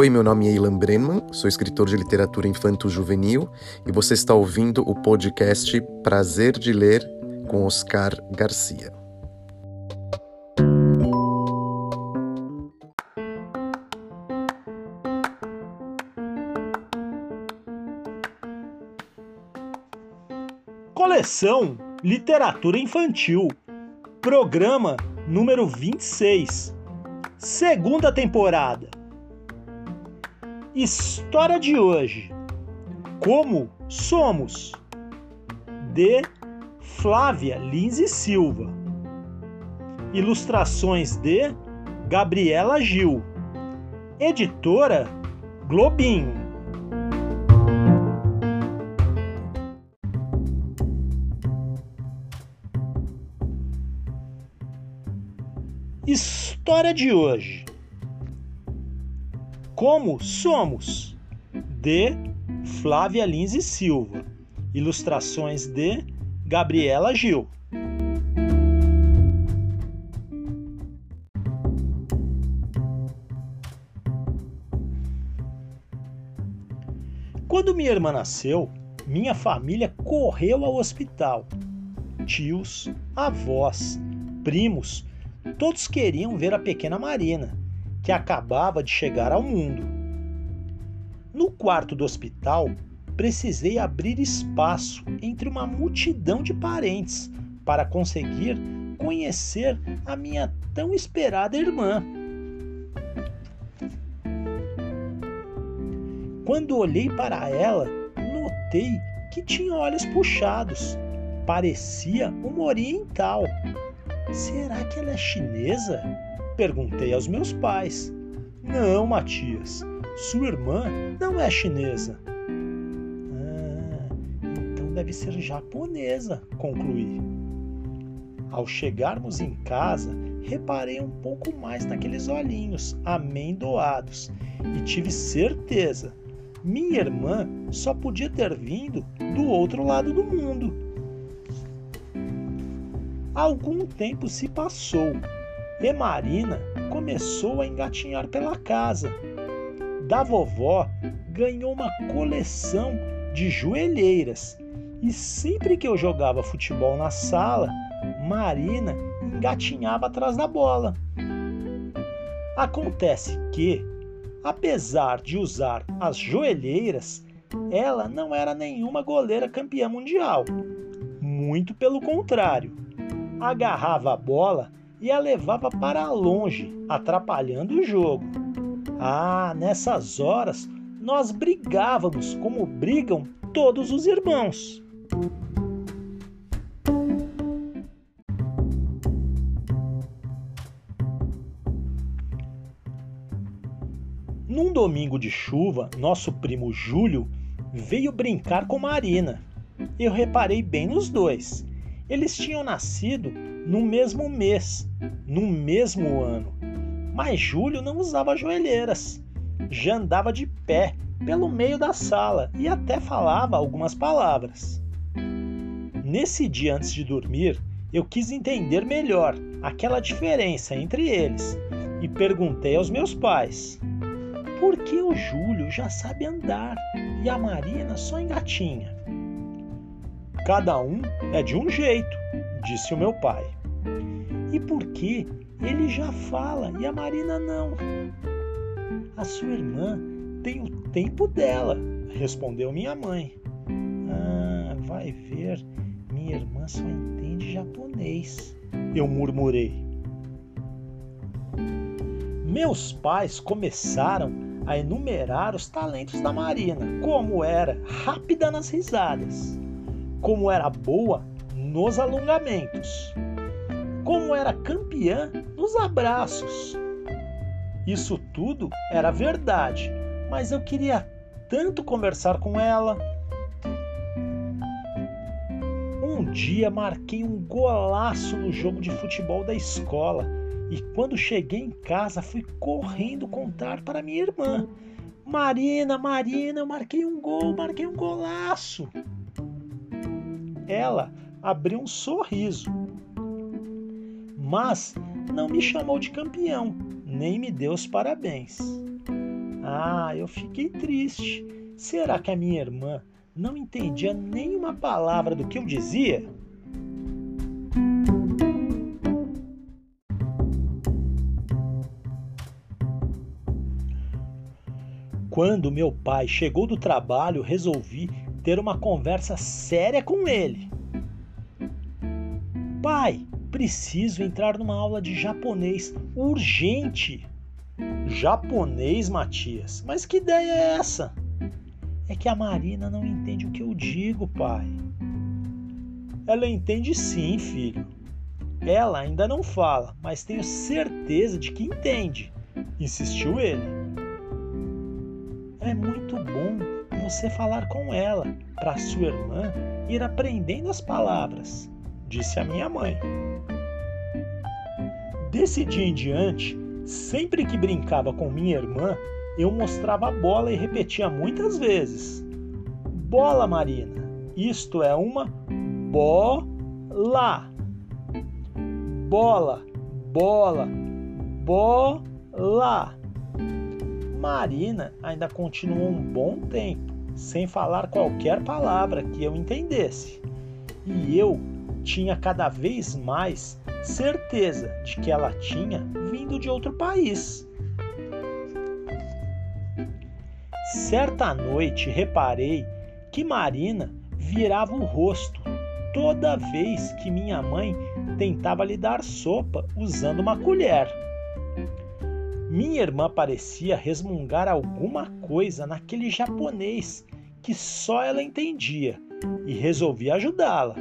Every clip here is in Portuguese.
Oi, meu nome é Ilan Brenman, sou escritor de literatura infanto-juvenil e você está ouvindo o podcast Prazer de Ler com Oscar Garcia. Coleção Literatura Infantil, programa número 26, segunda temporada. História de hoje: Como somos? De Flávia Lins e Silva. Ilustrações de Gabriela Gil. Editora Globinho. História de hoje. Como somos? De Flávia Lins e Silva. Ilustrações de Gabriela Gil. Quando minha irmã nasceu, minha família correu ao hospital. Tios, avós, primos, todos queriam ver a pequena Marina, que acabava de chegar ao mundo. No quarto do hospital, precisei abrir espaço entre uma multidão de parentes para conseguir conhecer a minha tão esperada irmã. Quando olhei para ela, notei que tinha olhos puxados. Parecia uma oriental. Será que ela é chinesa? Perguntei aos meus pais. Não, Matias, sua irmã não é chinesa. Ah, então deve ser japonesa, concluí. Ao chegarmos em casa, reparei um pouco mais naqueles olhinhos amendoados e tive certeza. Minha irmã só podia ter vindo do outro lado do mundo. Algum tempo se passou e Marina começou a engatinhar pela casa. Da vovó ganhou uma coleção de joelheiras e sempre que eu jogava futebol na sala, Marina engatinhava atrás da bola. Acontece que, apesar de usar as joelheiras, ela não era nenhuma goleira campeã mundial. Muito pelo contrário, agarrava a bola e a levava para longe, atrapalhando o jogo. Ah, nessas horas nós brigávamos como brigam todos os irmãos. Num domingo de chuva, nosso primo Júlio veio brincar com Marina. Eu reparei bem nos dois. Eles tinham nascido no mesmo mês, no mesmo ano. Mas Júlio não usava joelheiras. Já andava de pé pelo meio da sala e até falava algumas palavras. Nesse dia antes de dormir, eu quis entender melhor aquela diferença entre eles e perguntei aos meus pais: por que o Júlio já sabe andar e a Marina só engatinha? Cada um é de um jeito, disse o meu pai. E por que ele já fala e a Marina não? A sua irmã tem o tempo dela, respondeu minha mãe. Ah, vai ver, minha irmã só entende japonês, eu murmurei. Meus pais começaram a enumerar os talentos da Marina, como era rápida nas risadas, como era boa nos alongamentos, como era campeã nos abraços. Isso tudo era verdade, mas eu queria tanto conversar com ela. Um dia marquei um golaço no jogo de futebol da escola e quando cheguei em casa fui correndo contar para minha irmã. Marina, Marina, eu marquei um gol, marquei um golaço. Ela abriu um sorriso, mas não me chamou de campeão, nem me deu os parabéns. Ah, eu fiquei triste. Será que a minha irmã não entendia nenhuma palavra do que eu dizia? Quando meu pai chegou do trabalho, resolvi ter uma conversa séria com ele. Pai, preciso entrar numa aula de japonês urgente. Japonês, Matias? Mas que ideia é essa? É que a Marina não entende o que eu digo, pai. Ela entende sim, filho. Ela ainda não fala, mas tenho certeza de que entende, insistiu ele. É muito bom você falar com ela, para sua irmã ir aprendendo as palavras, disse a minha mãe. Desse dia em diante, Sempre que brincava com minha irmã, eu mostrava a bola e repetia muitas vezes: Bola, Marina. Isto é uma bola. Bola, bola, bola. Marina ainda continuou um bom tempo sem falar qualquer palavra que eu entendesse. E eu tinha cada vez mais certeza de que ela tinha vindo de outro país. Certa noite reparei que Marina virava o rosto toda vez que minha mãe tentava lhe dar sopa usando uma colher. Minha irmã parecia resmungar alguma coisa naquele japonês que só ela entendia e resolvi ajudá-la.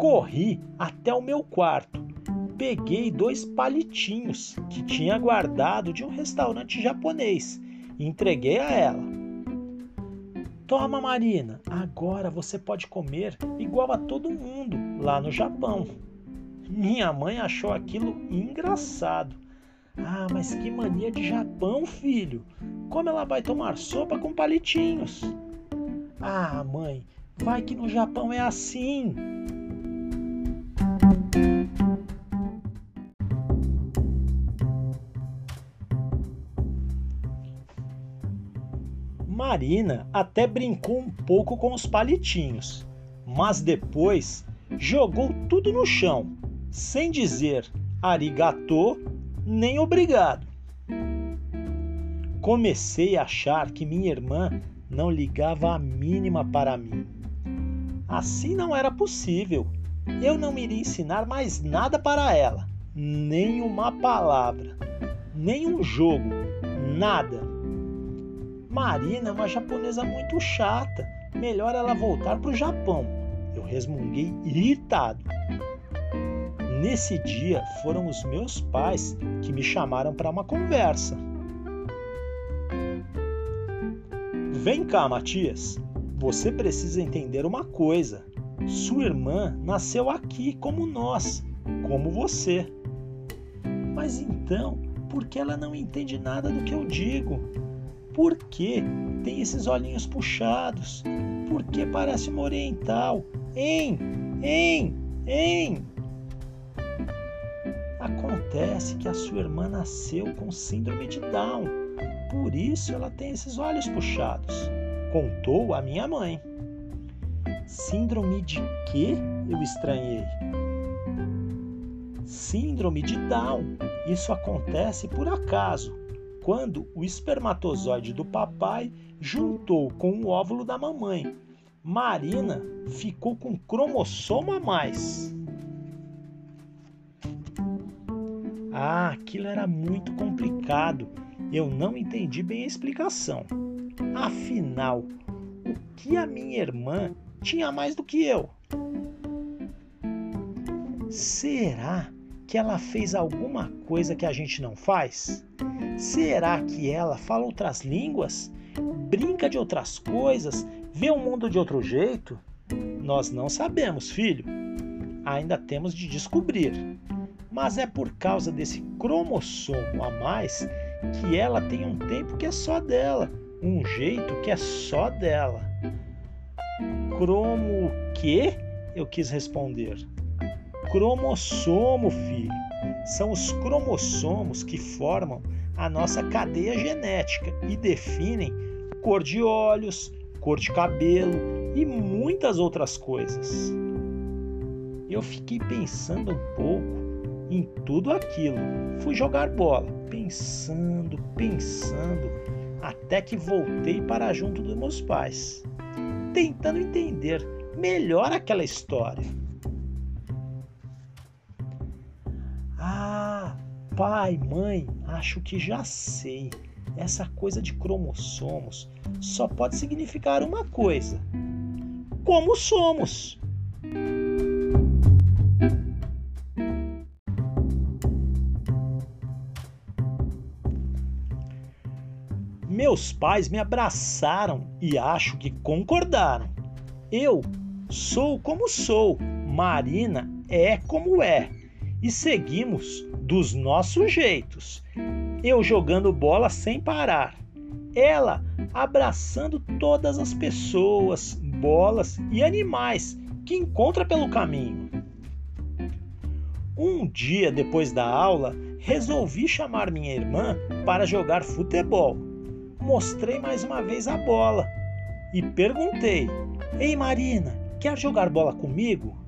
Corri até o meu quarto. Peguei dois palitinhos que tinha guardado de um restaurante japonês e entreguei a ela. Toma, Marina, agora você pode comer igual a todo mundo lá no Japão. Minha mãe achou aquilo engraçado. Ah, mas que mania de Japão, filho! Como ela vai tomar sopa com palitinhos? Ah, mãe, vai que no Japão é assim. Marina até brincou um pouco com os palitinhos, mas depois jogou tudo no chão, sem dizer arigatô nem obrigado. Comecei a achar que minha irmã não ligava a mínima para mim. Assim não era possível. Eu não iria ensinar mais nada para ela, nem uma palavra, nem um jogo, nada. Marina é uma japonesa muito chata. Melhor ela voltar para o Japão. Eu resmunguei irritado. Nesse dia foram os meus pais que me chamaram para uma conversa. Vem cá, Matias. Você precisa entender uma coisa. Sua irmã nasceu aqui como nós, como você. Mas então, por que ela não entende nada do que eu digo? Por que tem esses olhinhos puxados? Por que parece uma oriental? Hein? Hein? Hein? Acontece que a sua irmã nasceu com síndrome de Down. Por isso ela tem esses olhos puxados. Contou a minha mãe. Síndrome de quê? Eu estranhei. Síndrome de Down. Isso acontece por acaso, quando o espermatozoide do papai juntou com o óvulo da mamãe. Marina ficou com cromossomo a mais. Ah, aquilo era muito complicado. Eu não entendi bem a explicação. Afinal, o que a minha irmã tinha mais do que eu? Será que ela fez alguma coisa que a gente não faz? Será que ela fala outras línguas? Brinca de outras coisas? Vê o mundo de outro jeito? Nós não sabemos, filho. Ainda temos de descobrir. Mas é por causa desse cromossomo a mais que ela tem um tempo que é só dela, um jeito que é só dela. Cromo o quê? Eu quis responder cromossomo, filho. São os cromossomos que formam a nossa cadeia genética e definem cor de olhos, cor de cabelo e muitas outras coisas. Eu fiquei pensando um pouco em tudo aquilo. Fui jogar bola, pensando, pensando, até que voltei para junto dos meus pais, tentando entender melhor aquela história. Pai, mãe, acho que já sei. Essa coisa de cromossomos só pode significar uma coisa: como somos. Meus pais me abraçaram e acho que concordaram. Eu sou como sou, Marina é como é e seguimos dos nossos jeitos. Eu jogando bola sem parar. Ela abraçando todas as pessoas, bolas e animais que encontra pelo caminho. Um dia depois da aula, resolvi chamar minha irmã para jogar futebol. Mostrei mais uma vez a bola e perguntei: Ei Marina, quer jogar bola comigo?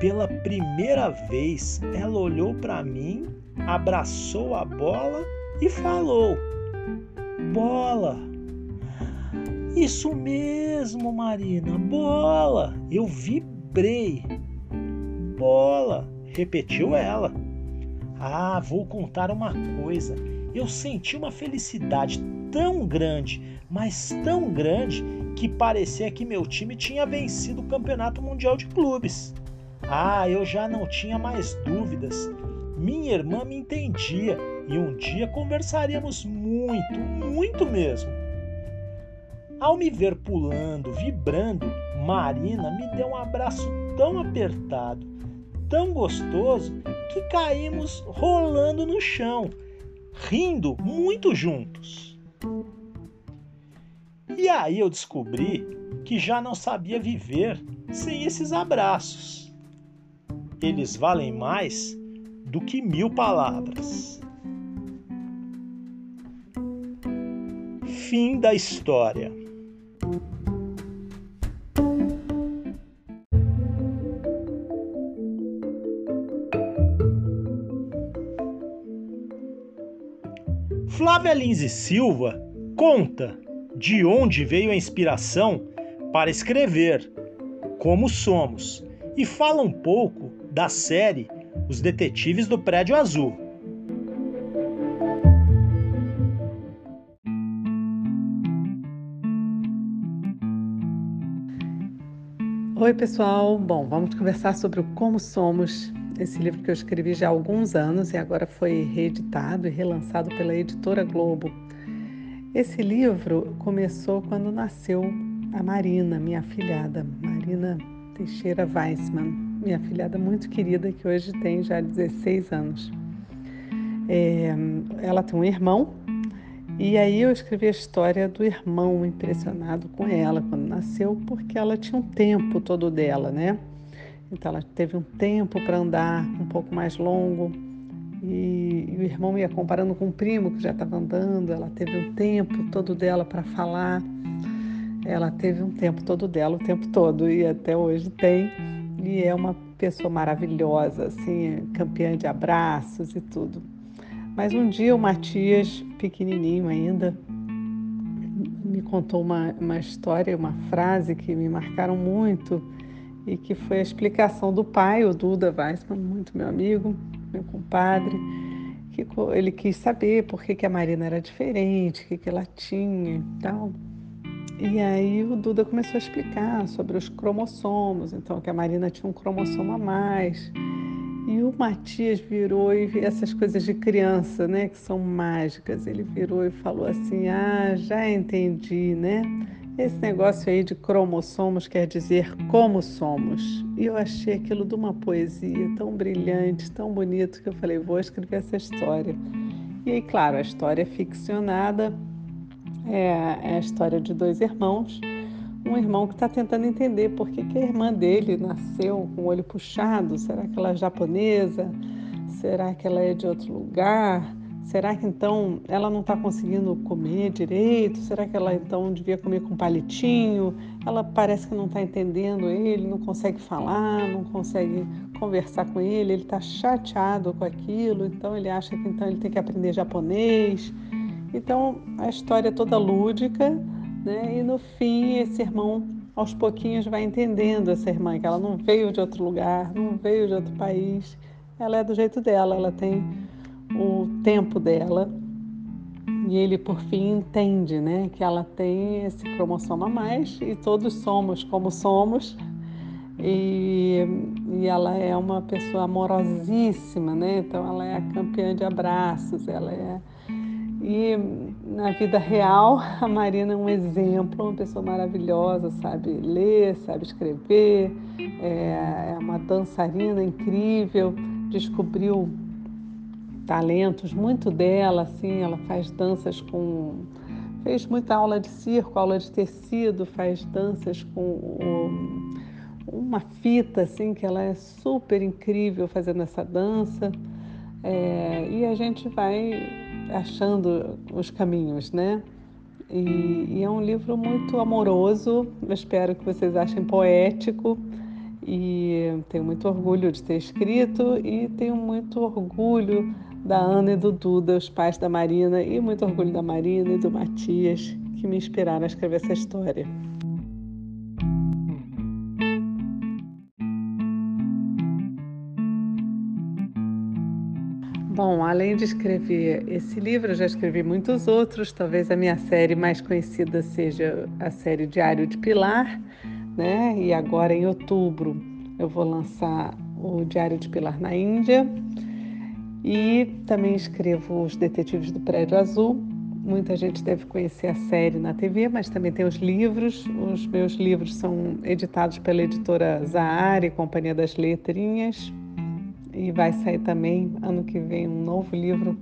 Pela primeira vez, ela olhou para mim, abraçou a bola e falou: Bola! Isso mesmo, Marina, bola! Eu vibrei. Bola! repetiu ela. Ah, vou contar uma coisa. Eu senti uma felicidade tão grande, mas tão grande, que parecia que meu time tinha vencido o Campeonato Mundial de Clubes. Ah, eu já não tinha mais dúvidas. Minha irmã me entendia e um dia conversaríamos muito, muito mesmo. Ao me ver pulando, vibrando, Marina me deu um abraço tão apertado, tão gostoso, que caímos rolando no chão, rindo muito juntos. E aí eu descobri que já não sabia viver sem esses abraços eles valem mais do que mil palavras. Fim da história. Flávia Lins e Silva conta de onde veio a inspiração para escrever Como Somos e fala um pouco da série Os Detetives do Prédio Azul. Oi, pessoal. Bom, vamos conversar sobre o Como Somos, esse livro que eu escrevi já há alguns anos e agora foi reeditado e relançado pela editora Globo. Esse livro começou quando nasceu a Marina, minha filhada, Marina Teixeira Weissman minha filhada muito querida, que hoje tem já 16 anos. É, ela tem um irmão, e aí eu escrevi a história do irmão impressionado com ela quando nasceu, porque ela tinha um tempo todo dela, né? Então ela teve um tempo para andar um pouco mais longo, e, e, o irmão ia comparando com o primo que já estava andando, ela teve um tempo todo dela para falar. Ela teve um tempo todo dela, o tempo todo, e até hoje tem. E é uma pessoa maravilhosa, assim, campeã de abraços e tudo. Mas um dia o Matias, pequenininho ainda, me contou uma, uma história, uma frase que me marcaram muito e que foi a explicação do pai, o Duda Weissman, muito meu amigo, meu compadre, que ele quis saber por que, que a Marina era diferente, o que, que ela tinha e tal. E aí o Duda começou a explicar sobre os cromossomos, então que a Marina tinha um cromossomo a mais. E o Matias virou e essas coisas de criança, né, que são mágicas. Ele virou e falou assim: "Ah, já entendi, né? Esse negócio aí de cromossomos quer dizer como somos". E eu achei aquilo de uma poesia tão brilhante, tão bonito que eu falei: "Vou escrever essa história". E aí, claro, a história é ficcionada, é, é a história de dois irmãos um irmão que está tentando entender por que, que a irmã dele nasceu com o olho puxado. Será que ela é japonesa? Será que ela é de outro lugar? Será que então ela não está conseguindo comer direito? Será que ela então devia comer com palitinho? Ela parece que não está entendendo ele, não consegue falar, não consegue conversar com ele, ele está chateado com aquilo, então ele acha que então ele tem que aprender japonês. Então a história é toda lúdica né? E no fim, esse irmão, aos pouquinhos, vai entendendo essa irmã, que ela não veio de outro lugar, não veio de outro país. Ela é do jeito dela, ela tem o tempo dela. E ele, por fim, entende né, que ela tem esse cromossomo a mais e todos somos como somos. E, e ela é uma pessoa amorosíssima, né? Então, ela é a campeã de abraços, ela é e na vida real, a Marina é um exemplo, uma pessoa maravilhosa, sabe ler, sabe escrever, é, é uma dançarina incrível, descobriu talentos muito dela, assim, ela faz danças com fez muita aula de circo, aula de tecido, faz danças com uma fita assim que ela é super incrível fazendo essa dança. É, e a gente vai achando os caminhos, né? E, e, é um livro muito amoroso, eu espero que vocês achem poético e tenho muito orgulho de ter escrito e tenho muito orgulho da Ana e do Duda, os pais da Marina, e muito orgulho da Marina e do Matias, que me inspiraram a escrever essa história. Bom, além de escrever esse livro, eu já escrevi muitos outros. Talvez a minha série mais conhecida seja a série Diário de Pilar, né? E agora em outubro eu vou lançar o Diário de Pilar na Índia. E também escrevo Os Detetives do Prédio Azul. Muita gente deve conhecer a série na TV, mas também tem os livros. Os meus livros são editados pela editora Zahar e Companhia das Letrinhas e vai sair também ano que vem um novo livro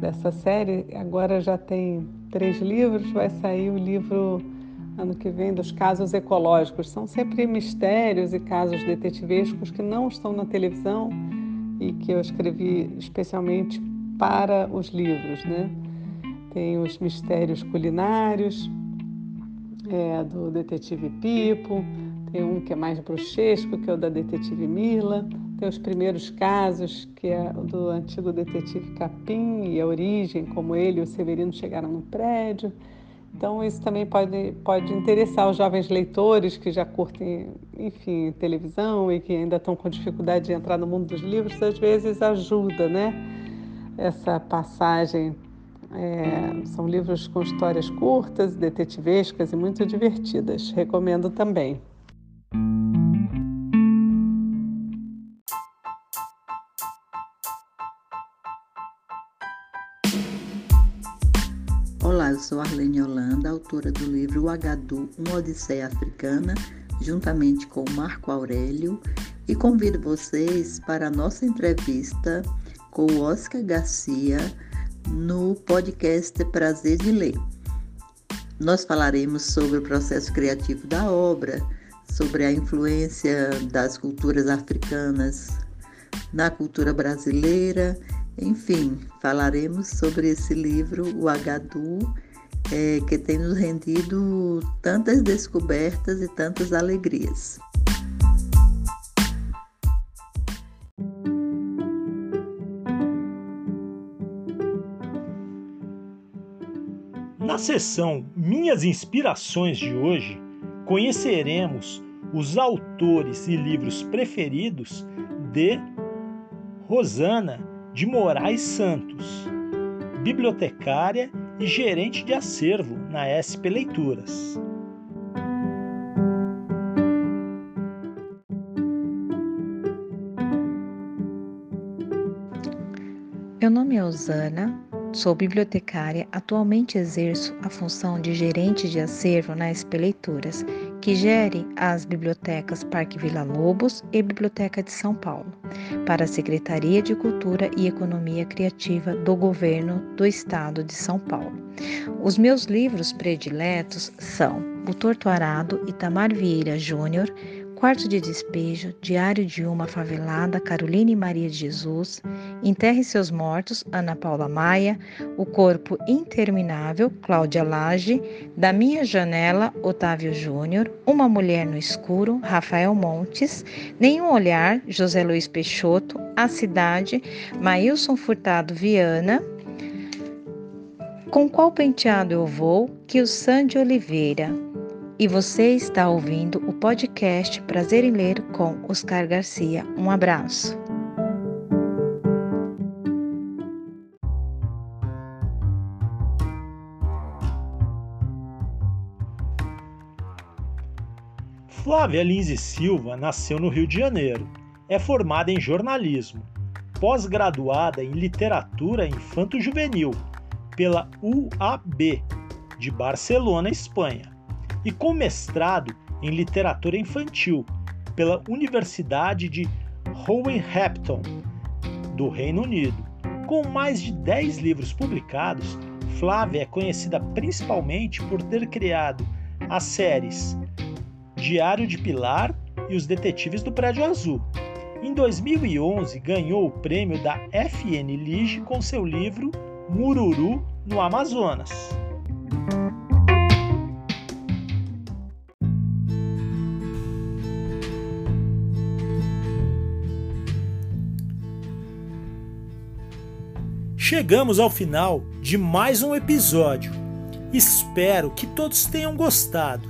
dessa série. Agora já tem três livros, vai sair o livro ano que vem dos casos ecológicos. São sempre mistérios e casos detetivescos que não estão na televisão e que eu escrevi especialmente para os livros, né? Tem os mistérios culinários é, do detetive Pipo, tem um que é mais bruxesco, que é o da detetive Mila, tem os primeiros casos, que é do antigo detetive Capim e a origem, como ele e o Severino chegaram no prédio. Então, isso também pode, pode interessar os jovens leitores que já curtem, enfim, televisão e que ainda estão com dificuldade de entrar no mundo dos livros, às vezes ajuda, né? Essa passagem. É, são livros com histórias curtas, detetivescas e muito divertidas. Recomendo também. Sou Arlene Holanda, autora do livro O Agadu, uma Odisseia Africana, juntamente com Marco Aurélio, e convido vocês para a nossa entrevista com Oscar Garcia no podcast Prazer de Ler. Nós falaremos sobre o processo criativo da obra, sobre a influência das culturas africanas na cultura brasileira enfim, falaremos sobre esse livro, o Agadu, é, que tem nos rendido tantas descobertas e tantas alegrias. Na sessão Minhas Inspirações de hoje, conheceremos os autores e livros preferidos de Rosana de Moraes Santos, bibliotecária e gerente de acervo na SP Leituras. Meu nome é Osana, sou bibliotecária, atualmente exerço a função de gerente de acervo na SP Leituras, que gere as bibliotecas Parque Vila Lobos e Biblioteca de São Paulo, para a Secretaria de Cultura e Economia Criativa do Governo do Estado de São Paulo. Os meus livros prediletos são O Torturado Itamar Vieira Júnior, Quarto de Despejo, Diário de uma Favelada, Caroline Maria de Jesus, Enterre Seus Mortos, Ana Paula Maia, O Corpo Interminável, Cláudia Lage, Da Minha Janela, Otávio Júnior, Uma Mulher no Escuro, Rafael Montes, Nenhum Olhar, José Luiz Peixoto, A Cidade, Maílson Furtado Viana, Com Qual Penteado Eu Vou, que o Sandy Oliveira, e você está ouvindo o podcast Prazer em Ler com Oscar Garcia. Um abraço. Flávia Lins e Silva nasceu no Rio de Janeiro. É formada em jornalismo, pós-graduada em literatura infanto-juvenil pela UAB de Barcelona, Espanha e com mestrado em literatura infantil pela Universidade de Roehampton, do Reino Unido. Com mais de 10 livros publicados, Flávia é conhecida principalmente por ter criado as séries Diário de Pilar e Os Detetives do Prédio Azul. Em 2011, ganhou o prêmio da FN Lige com seu livro Mururu no Amazonas. Chegamos ao final de mais um episódio. Espero que todos tenham gostado.